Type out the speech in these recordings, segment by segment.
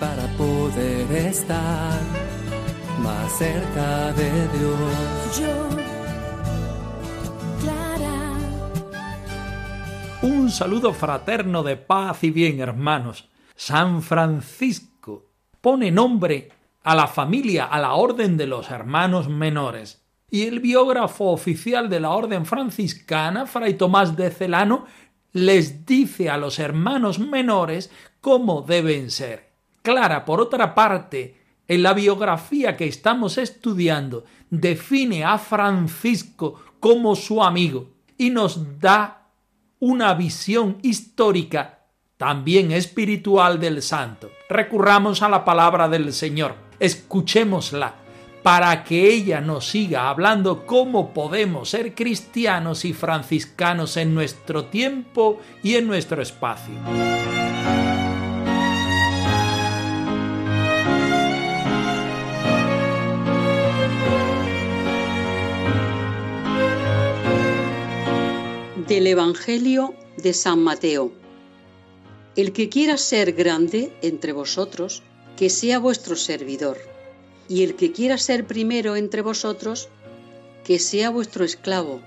Para poder estar más cerca de Dios. Yo, Clara, Un saludo fraterno de paz y bien, hermanos. San Francisco pone nombre a la familia, a la orden de los hermanos menores. Y el biógrafo oficial de la orden franciscana, Fray Tomás de Celano, les dice a los hermanos menores cómo deben ser. Clara, por otra parte, en la biografía que estamos estudiando, define a Francisco como su amigo y nos da una visión histórica, también espiritual del santo. Recurramos a la palabra del Señor, escuchémosla, para que ella nos siga hablando cómo podemos ser cristianos y franciscanos en nuestro tiempo y en nuestro espacio. Del Evangelio de San Mateo. El que quiera ser grande entre vosotros, que sea vuestro servidor, y el que quiera ser primero entre vosotros, que sea vuestro esclavo,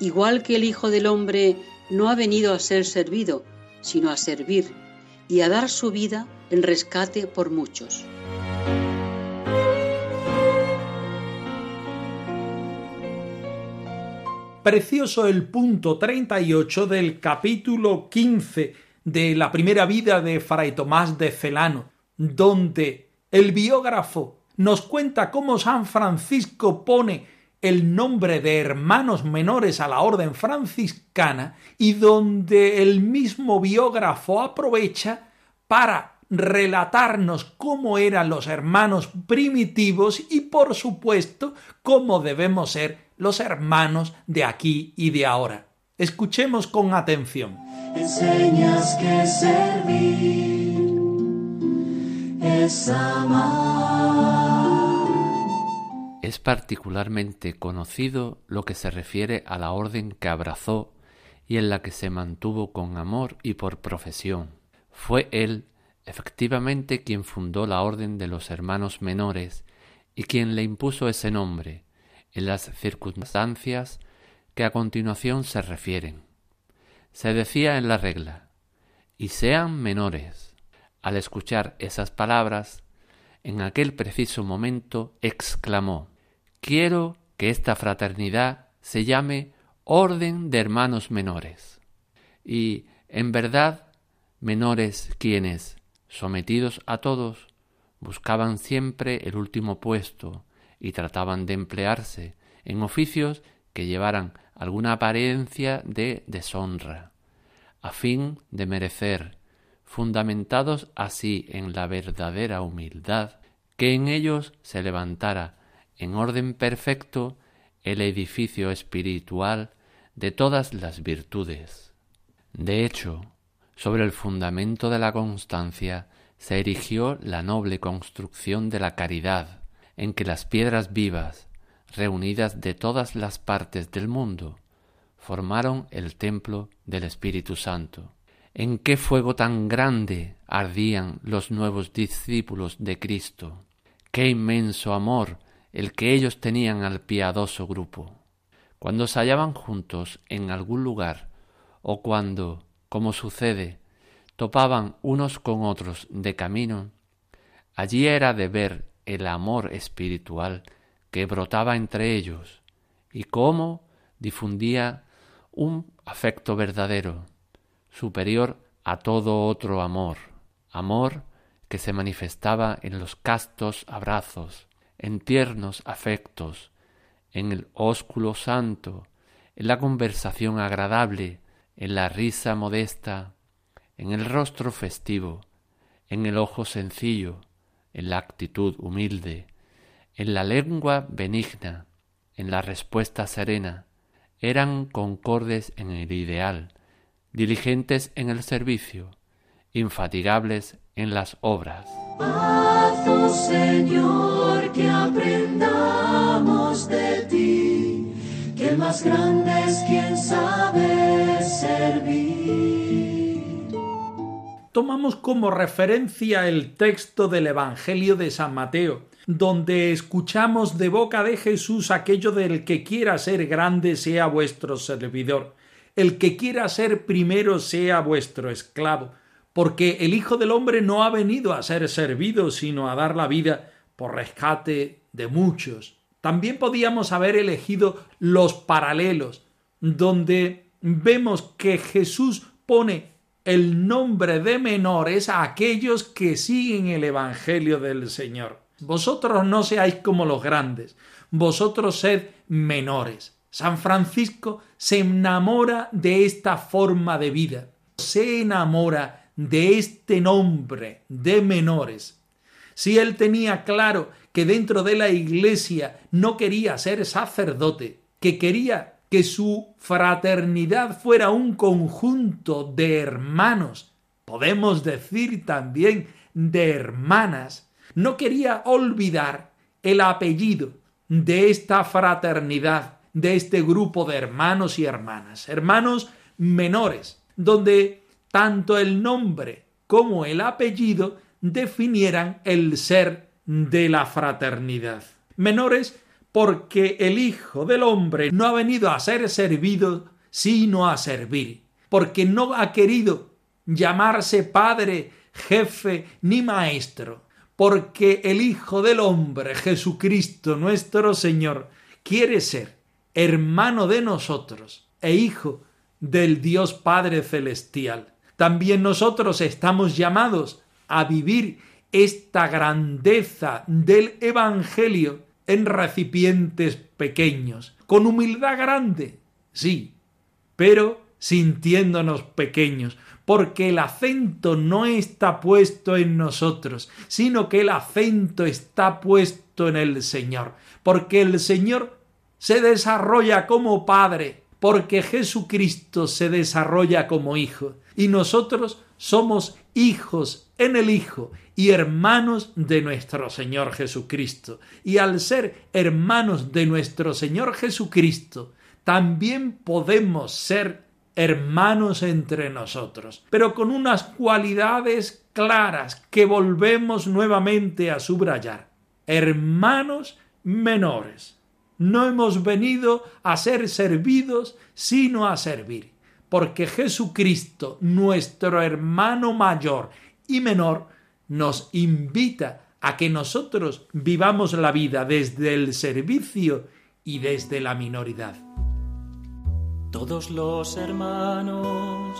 igual que el Hijo del Hombre no ha venido a ser servido, sino a servir y a dar su vida en rescate por muchos. Precioso el punto 38 del capítulo 15 de la primera vida de Fray Tomás de Celano, donde el biógrafo nos cuenta cómo San Francisco pone el nombre de hermanos menores a la orden franciscana y donde el mismo biógrafo aprovecha para relatarnos cómo eran los hermanos primitivos y por supuesto cómo debemos ser los hermanos de aquí y de ahora. Escuchemos con atención. enseñas que servir es amar. Es particularmente conocido lo que se refiere a la orden que abrazó y en la que se mantuvo con amor y por profesión. Fue él, efectivamente, quien fundó la orden de los hermanos menores y quien le impuso ese nombre, en las circunstancias que a continuación se refieren. Se decía en la regla, y sean menores. Al escuchar esas palabras, en aquel preciso momento exclamó, Quiero que esta fraternidad se llame Orden de Hermanos Menores. Y, en verdad, menores quienes, sometidos a todos, buscaban siempre el último puesto y trataban de emplearse en oficios que llevaran alguna apariencia de deshonra, a fin de merecer, fundamentados así en la verdadera humildad, que en ellos se levantara en orden perfecto el edificio espiritual de todas las virtudes. De hecho, sobre el fundamento de la constancia se erigió la noble construcción de la caridad, en que las piedras vivas, reunidas de todas las partes del mundo, formaron el templo del Espíritu Santo. ¿En qué fuego tan grande ardían los nuevos discípulos de Cristo? Qué inmenso amor el que ellos tenían al piadoso grupo. Cuando se hallaban juntos en algún lugar, o cuando, como sucede, topaban unos con otros de camino, allí era de ver el amor espiritual que brotaba entre ellos y cómo difundía un afecto verdadero, superior a todo otro amor, amor que se manifestaba en los castos abrazos, en tiernos afectos, en el ósculo santo, en la conversación agradable, en la risa modesta, en el rostro festivo, en el ojo sencillo, en la actitud humilde, en la lengua benigna, en la respuesta serena, eran concordes en el ideal, diligentes en el servicio, infatigables en las obras. Señor, que aprendamos de ti, que más grande es quien sabe servir. Tomamos como referencia el texto del Evangelio de San Mateo, donde escuchamos de boca de Jesús aquello del que quiera ser grande sea vuestro servidor, el que quiera ser primero sea vuestro esclavo, porque el Hijo del Hombre no ha venido a ser servido, sino a dar la vida por rescate de muchos. También podíamos haber elegido los paralelos, donde vemos que Jesús pone el nombre de menores a aquellos que siguen el Evangelio del Señor. Vosotros no seáis como los grandes, vosotros sed menores. San Francisco se enamora de esta forma de vida, se enamora de este nombre de menores. Si él tenía claro que dentro de la iglesia no quería ser sacerdote, que quería que su fraternidad fuera un conjunto de hermanos, podemos decir también de hermanas, no quería olvidar el apellido de esta fraternidad, de este grupo de hermanos y hermanas, hermanos menores, donde tanto el nombre como el apellido definieran el ser de la fraternidad. Menores porque el Hijo del Hombre no ha venido a ser servido, sino a servir, porque no ha querido llamarse Padre, jefe ni maestro, porque el Hijo del Hombre, Jesucristo nuestro Señor, quiere ser hermano de nosotros e hijo del Dios Padre Celestial. También nosotros estamos llamados a vivir esta grandeza del Evangelio en recipientes pequeños, con humildad grande, sí, pero sintiéndonos pequeños, porque el acento no está puesto en nosotros, sino que el acento está puesto en el Señor, porque el Señor se desarrolla como Padre, porque Jesucristo se desarrolla como Hijo, y nosotros somos hijos en el Hijo y hermanos de nuestro Señor Jesucristo. Y al ser hermanos de nuestro Señor Jesucristo, también podemos ser hermanos entre nosotros, pero con unas cualidades claras que volvemos nuevamente a subrayar. Hermanos menores. No hemos venido a ser servidos, sino a servir, porque Jesucristo, nuestro hermano mayor y menor, nos invita a que nosotros vivamos la vida desde el servicio y desde la minoridad. Todos los hermanos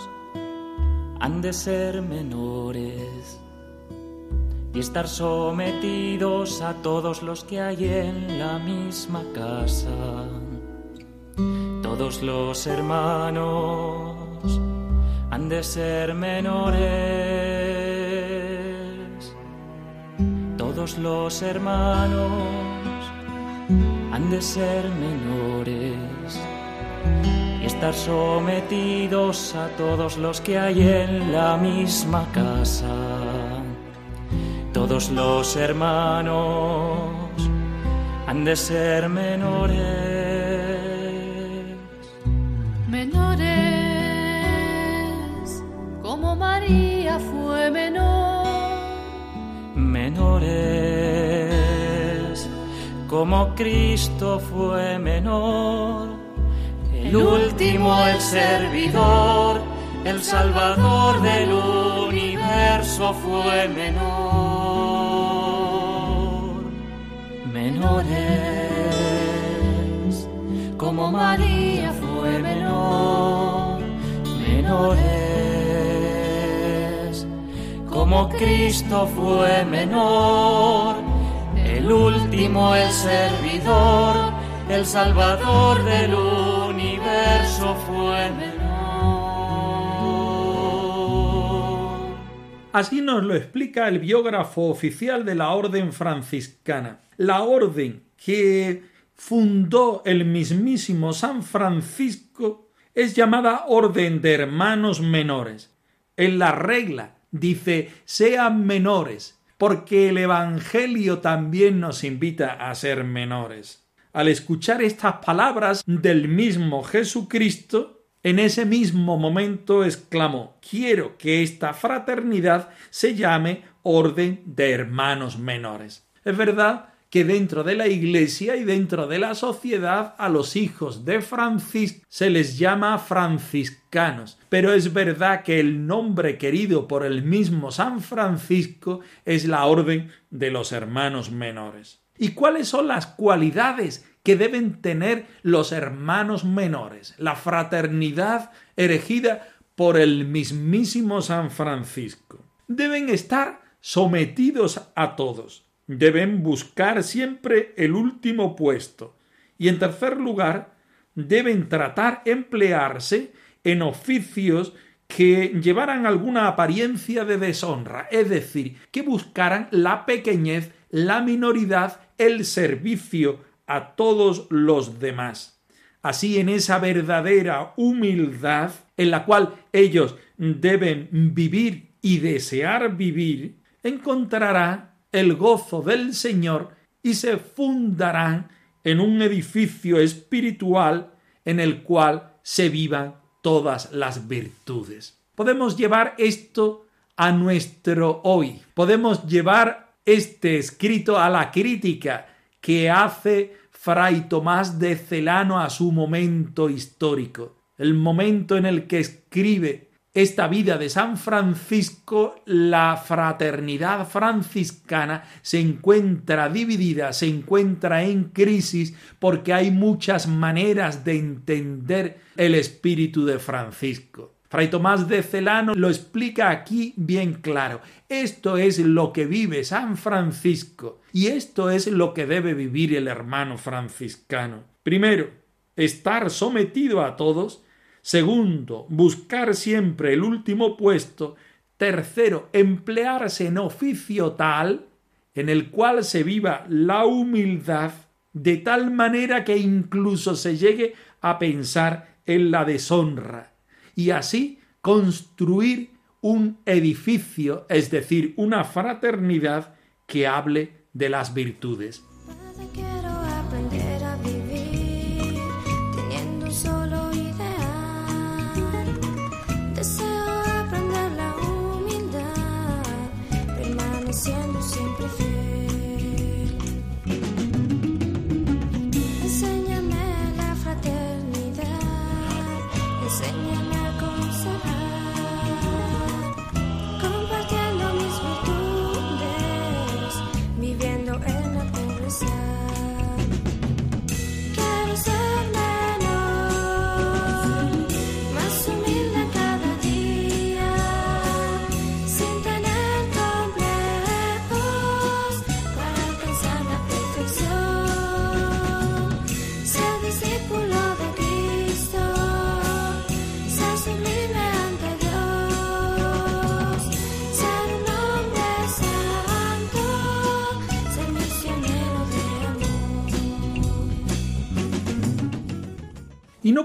han de ser menores y estar sometidos a todos los que hay en la misma casa. Todos los hermanos han de ser menores. Todos los hermanos han de ser menores estar sometidos a todos los que hay en la misma casa. Todos los hermanos han de ser menores. Menores, como María fue menor. Menores, como Cristo fue menor el último, el servidor, el salvador del universo fue menor. Menores, como María fue menor. Menores, como Cristo fue menor, el último, el servidor, el salvador del universo fue menor. Así nos lo explica el biógrafo oficial de la Orden franciscana, la Orden que fundó el mismísimo San Francisco, es llamada Orden de Hermanos Menores. En la regla dice sean menores, porque el Evangelio también nos invita a ser menores. Al escuchar estas palabras del mismo Jesucristo, en ese mismo momento exclamó Quiero que esta fraternidad se llame Orden de Hermanos Menores. Es verdad que dentro de la Iglesia y dentro de la sociedad a los hijos de Francisco se les llama franciscanos, pero es verdad que el nombre querido por el mismo San Francisco es la Orden de los Hermanos Menores. ¿Y cuáles son las cualidades que deben tener los hermanos menores? La fraternidad erigida por el mismísimo San Francisco. Deben estar sometidos a todos, deben buscar siempre el último puesto y en tercer lugar deben tratar emplearse en oficios que llevaran alguna apariencia de deshonra, es decir, que buscaran la pequeñez, la minoridad, el servicio a todos los demás. Así en esa verdadera humildad en la cual ellos deben vivir y desear vivir, encontrará el gozo del Señor y se fundarán en un edificio espiritual en el cual se vivan todas las virtudes. Podemos llevar esto a nuestro hoy. Podemos llevar este escrito a la crítica que hace Fray Tomás de Celano a su momento histórico, el momento en el que escribe esta vida de San Francisco, la fraternidad franciscana se encuentra dividida, se encuentra en crisis porque hay muchas maneras de entender el espíritu de Francisco. Fray Tomás de Celano lo explica aquí bien claro. Esto es lo que vive San Francisco y esto es lo que debe vivir el hermano franciscano. Primero, estar sometido a todos Segundo, buscar siempre el último puesto. Tercero, emplearse en oficio tal en el cual se viva la humildad de tal manera que incluso se llegue a pensar en la deshonra y así construir un edificio, es decir, una fraternidad que hable de las virtudes.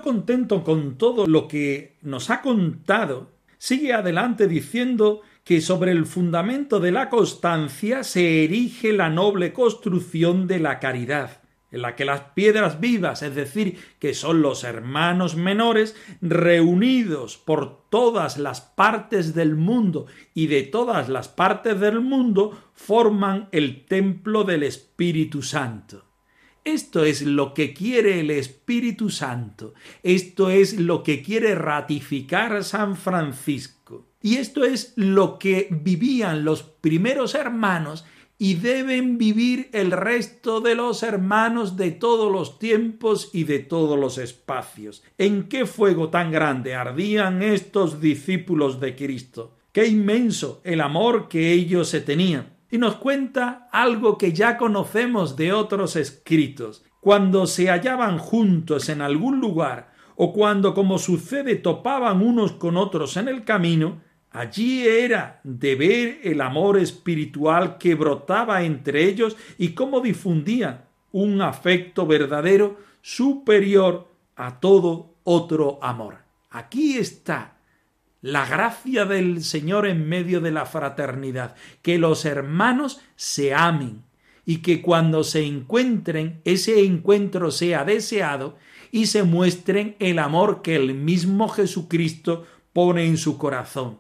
Contento con todo lo que nos ha contado, sigue adelante diciendo que sobre el fundamento de la constancia se erige la noble construcción de la caridad, en la que las piedras vivas, es decir, que son los hermanos menores, reunidos por todas las partes del mundo y de todas las partes del mundo, forman el templo del Espíritu Santo. Esto es lo que quiere el Espíritu Santo. Esto es lo que quiere ratificar San Francisco. Y esto es lo que vivían los primeros hermanos y deben vivir el resto de los hermanos de todos los tiempos y de todos los espacios. ¿En qué fuego tan grande ardían estos discípulos de Cristo? Qué inmenso el amor que ellos se tenían y nos cuenta algo que ya conocemos de otros escritos. Cuando se hallaban juntos en algún lugar o cuando, como sucede, topaban unos con otros en el camino, Allí era de ver el amor espiritual que brotaba entre ellos y cómo difundía un afecto verdadero superior a todo otro amor. Aquí está la gracia del Señor en medio de la fraternidad, que los hermanos se amen y que cuando se encuentren ese encuentro sea deseado y se muestren el amor que el mismo Jesucristo pone en su corazón.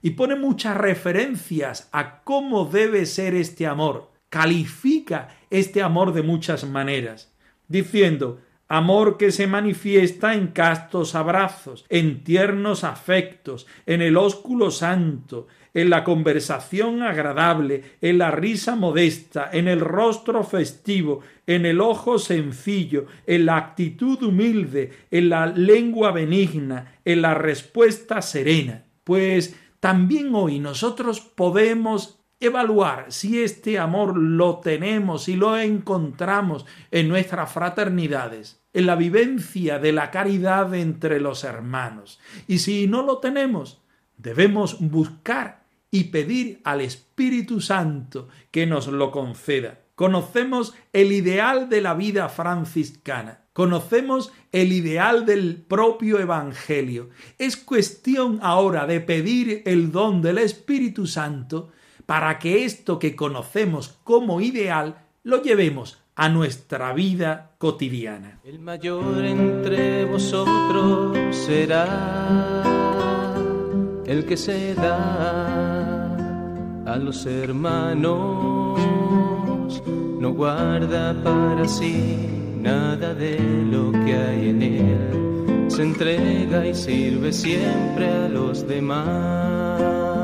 Y pone muchas referencias a cómo debe ser este amor. Califica este amor de muchas maneras, diciendo Amor que se manifiesta en castos abrazos, en tiernos afectos, en el ósculo santo, en la conversación agradable, en la risa modesta, en el rostro festivo, en el ojo sencillo, en la actitud humilde, en la lengua benigna, en la respuesta serena. Pues también hoy nosotros podemos evaluar si este amor lo tenemos y lo encontramos en nuestras fraternidades, en la vivencia de la caridad entre los hermanos. Y si no lo tenemos, debemos buscar y pedir al Espíritu Santo que nos lo conceda. Conocemos el ideal de la vida franciscana, conocemos el ideal del propio Evangelio. Es cuestión ahora de pedir el don del Espíritu Santo para que esto que conocemos como ideal lo llevemos a nuestra vida cotidiana. El mayor entre vosotros será el que se da a los hermanos, no guarda para sí nada de lo que hay en él, se entrega y sirve siempre a los demás.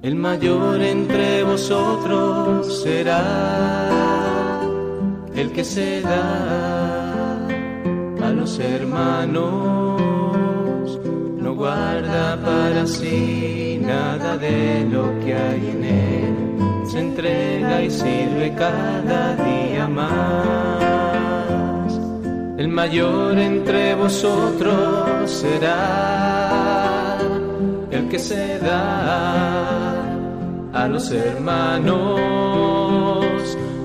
El mayor entre vosotros será el que se da a los hermanos, no guarda para sí nada de lo que hay en él, se entrega y sirve cada día más. El mayor entre vosotros será el que se da los hermanos,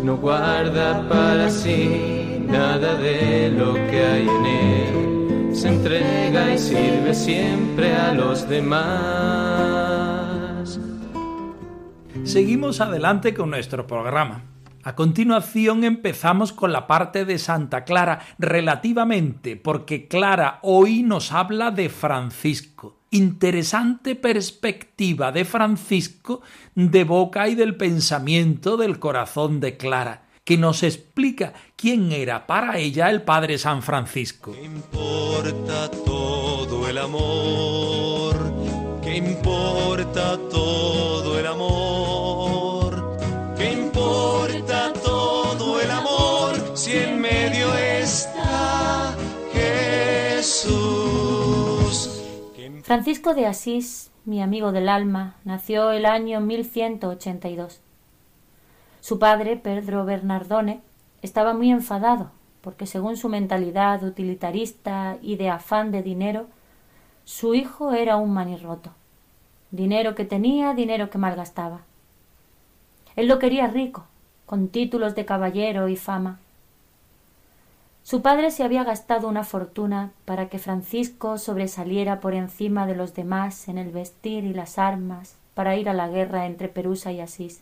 no guarda para sí nada de lo que hay en él, se entrega y sirve siempre a los demás. Seguimos adelante con nuestro programa. A continuación empezamos con la parte de Santa Clara relativamente, porque Clara hoy nos habla de Francisco interesante perspectiva de Francisco de boca y del pensamiento del corazón de Clara, que nos explica quién era para ella el Padre San Francisco. ¿Qué importa todo el amor? ¿Qué importa todo el amor? Francisco de Asís, mi amigo del alma, nació el año 1182. Su padre, Pedro Bernardone, estaba muy enfadado porque según su mentalidad utilitarista y de afán de dinero, su hijo era un manirroto. Dinero que tenía, dinero que malgastaba. Él lo quería rico, con títulos de caballero y fama. Su padre se había gastado una fortuna para que Francisco sobresaliera por encima de los demás en el vestir y las armas para ir a la guerra entre Perusa y Asís.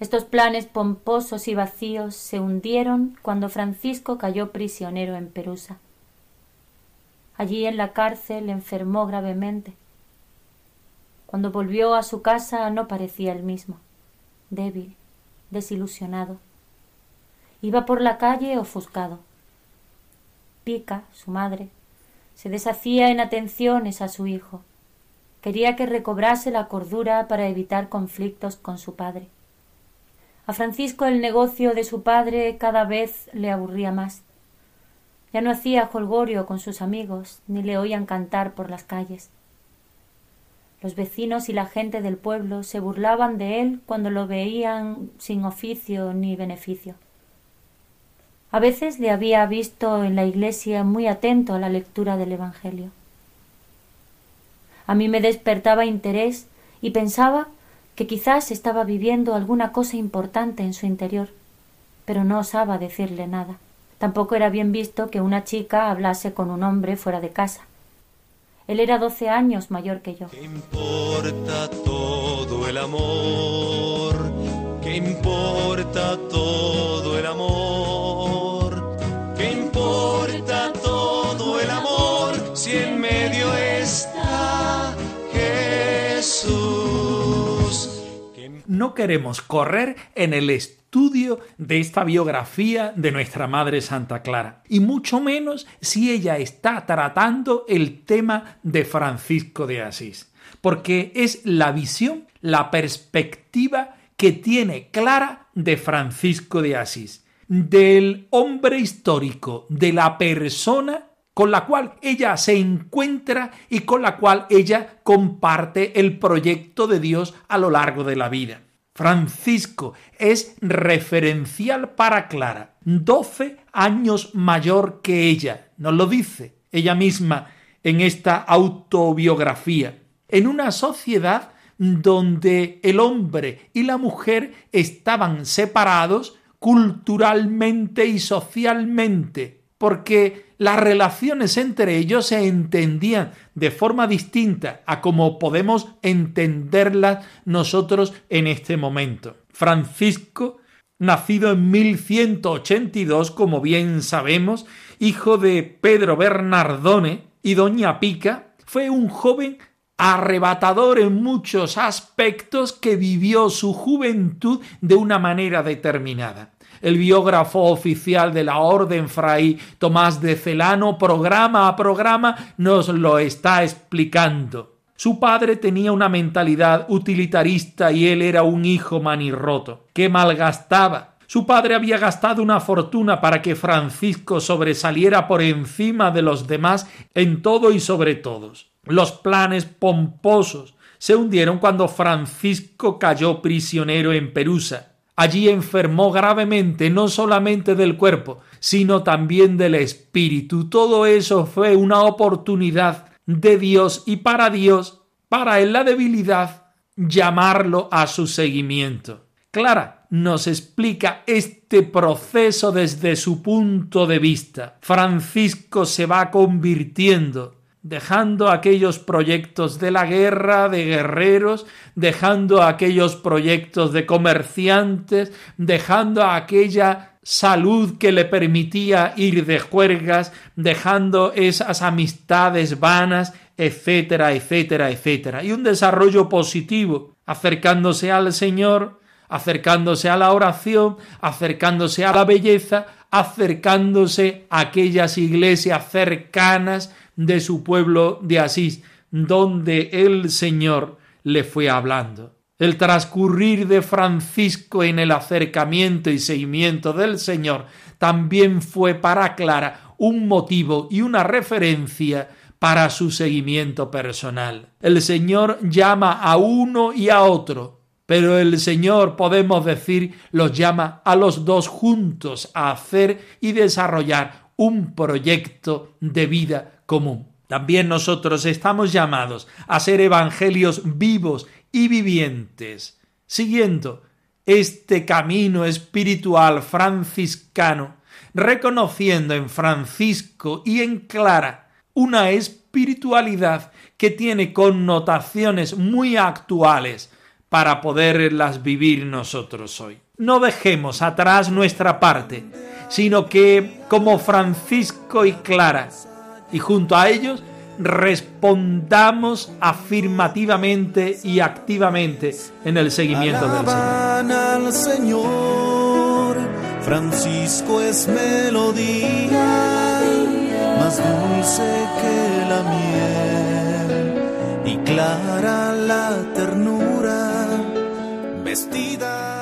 Estos planes pomposos y vacíos se hundieron cuando Francisco cayó prisionero en Perusa. Allí en la cárcel enfermó gravemente. Cuando volvió a su casa no parecía el mismo, débil, desilusionado. Iba por la calle ofuscado. Pica, su madre, se deshacía en atenciones a su hijo. Quería que recobrase la cordura para evitar conflictos con su padre. A Francisco el negocio de su padre cada vez le aburría más. Ya no hacía jolgorio con sus amigos, ni le oían cantar por las calles. Los vecinos y la gente del pueblo se burlaban de él cuando lo veían sin oficio ni beneficio. A veces le había visto en la iglesia muy atento a la lectura del Evangelio. A mí me despertaba interés y pensaba que quizás estaba viviendo alguna cosa importante en su interior, pero no osaba decirle nada. Tampoco era bien visto que una chica hablase con un hombre fuera de casa. Él era doce años mayor que yo. ¿Qué importa todo el amor? ¿Qué importa todo el amor? No queremos correr en el estudio de esta biografía de nuestra Madre Santa Clara, y mucho menos si ella está tratando el tema de Francisco de Asís, porque es la visión, la perspectiva que tiene Clara de Francisco de Asís, del hombre histórico, de la persona con la cual ella se encuentra y con la cual ella comparte el proyecto de Dios a lo largo de la vida. Francisco es referencial para Clara, 12 años mayor que ella, nos lo dice ella misma en esta autobiografía, en una sociedad donde el hombre y la mujer estaban separados culturalmente y socialmente, porque las relaciones entre ellos se entendían de forma distinta a como podemos entenderlas nosotros en este momento. Francisco, nacido en 1182, como bien sabemos, hijo de Pedro Bernardone y doña Pica, fue un joven arrebatador en muchos aspectos que vivió su juventud de una manera determinada. El biógrafo oficial de la Orden Fray Tomás de Celano, programa a programa, nos lo está explicando. Su padre tenía una mentalidad utilitarista y él era un hijo manirroto, que malgastaba. Su padre había gastado una fortuna para que Francisco sobresaliera por encima de los demás en todo y sobre todos. Los planes pomposos se hundieron cuando Francisco cayó prisionero en Perusa. Allí enfermó gravemente no solamente del cuerpo, sino también del espíritu. Todo eso fue una oportunidad de Dios y para Dios, para en la debilidad, llamarlo a su seguimiento. Clara nos explica este proceso desde su punto de vista. Francisco se va convirtiendo dejando aquellos proyectos de la guerra, de guerreros, dejando aquellos proyectos de comerciantes, dejando aquella salud que le permitía ir de juergas, dejando esas amistades vanas, etcétera, etcétera, etcétera. Y un desarrollo positivo, acercándose al Señor, acercándose a la oración, acercándose a la belleza, acercándose a aquellas iglesias cercanas, de su pueblo de Asís, donde el Señor le fue hablando. El transcurrir de Francisco en el acercamiento y seguimiento del Señor también fue para Clara un motivo y una referencia para su seguimiento personal. El Señor llama a uno y a otro, pero el Señor, podemos decir, los llama a los dos juntos a hacer y desarrollar un proyecto de vida También nosotros estamos llamados a ser evangelios vivos y vivientes, siguiendo este camino espiritual franciscano, reconociendo en Francisco y en Clara una espiritualidad que tiene connotaciones muy actuales para poderlas vivir nosotros hoy. No dejemos atrás nuestra parte, sino que, como Francisco y Clara, y junto a ellos respondamos afirmativamente y activamente en el seguimiento del Señor. al Señor. Francisco es melodía, más dulce que la miel y clara la ternura, vestida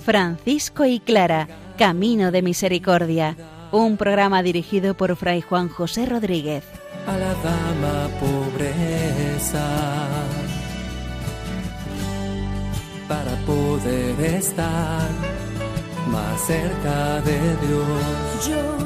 Francisco y Clara, Camino de Misericordia, un programa dirigido por Fray Juan José Rodríguez. A la dama pobreza, para poder estar más cerca de Dios. Yo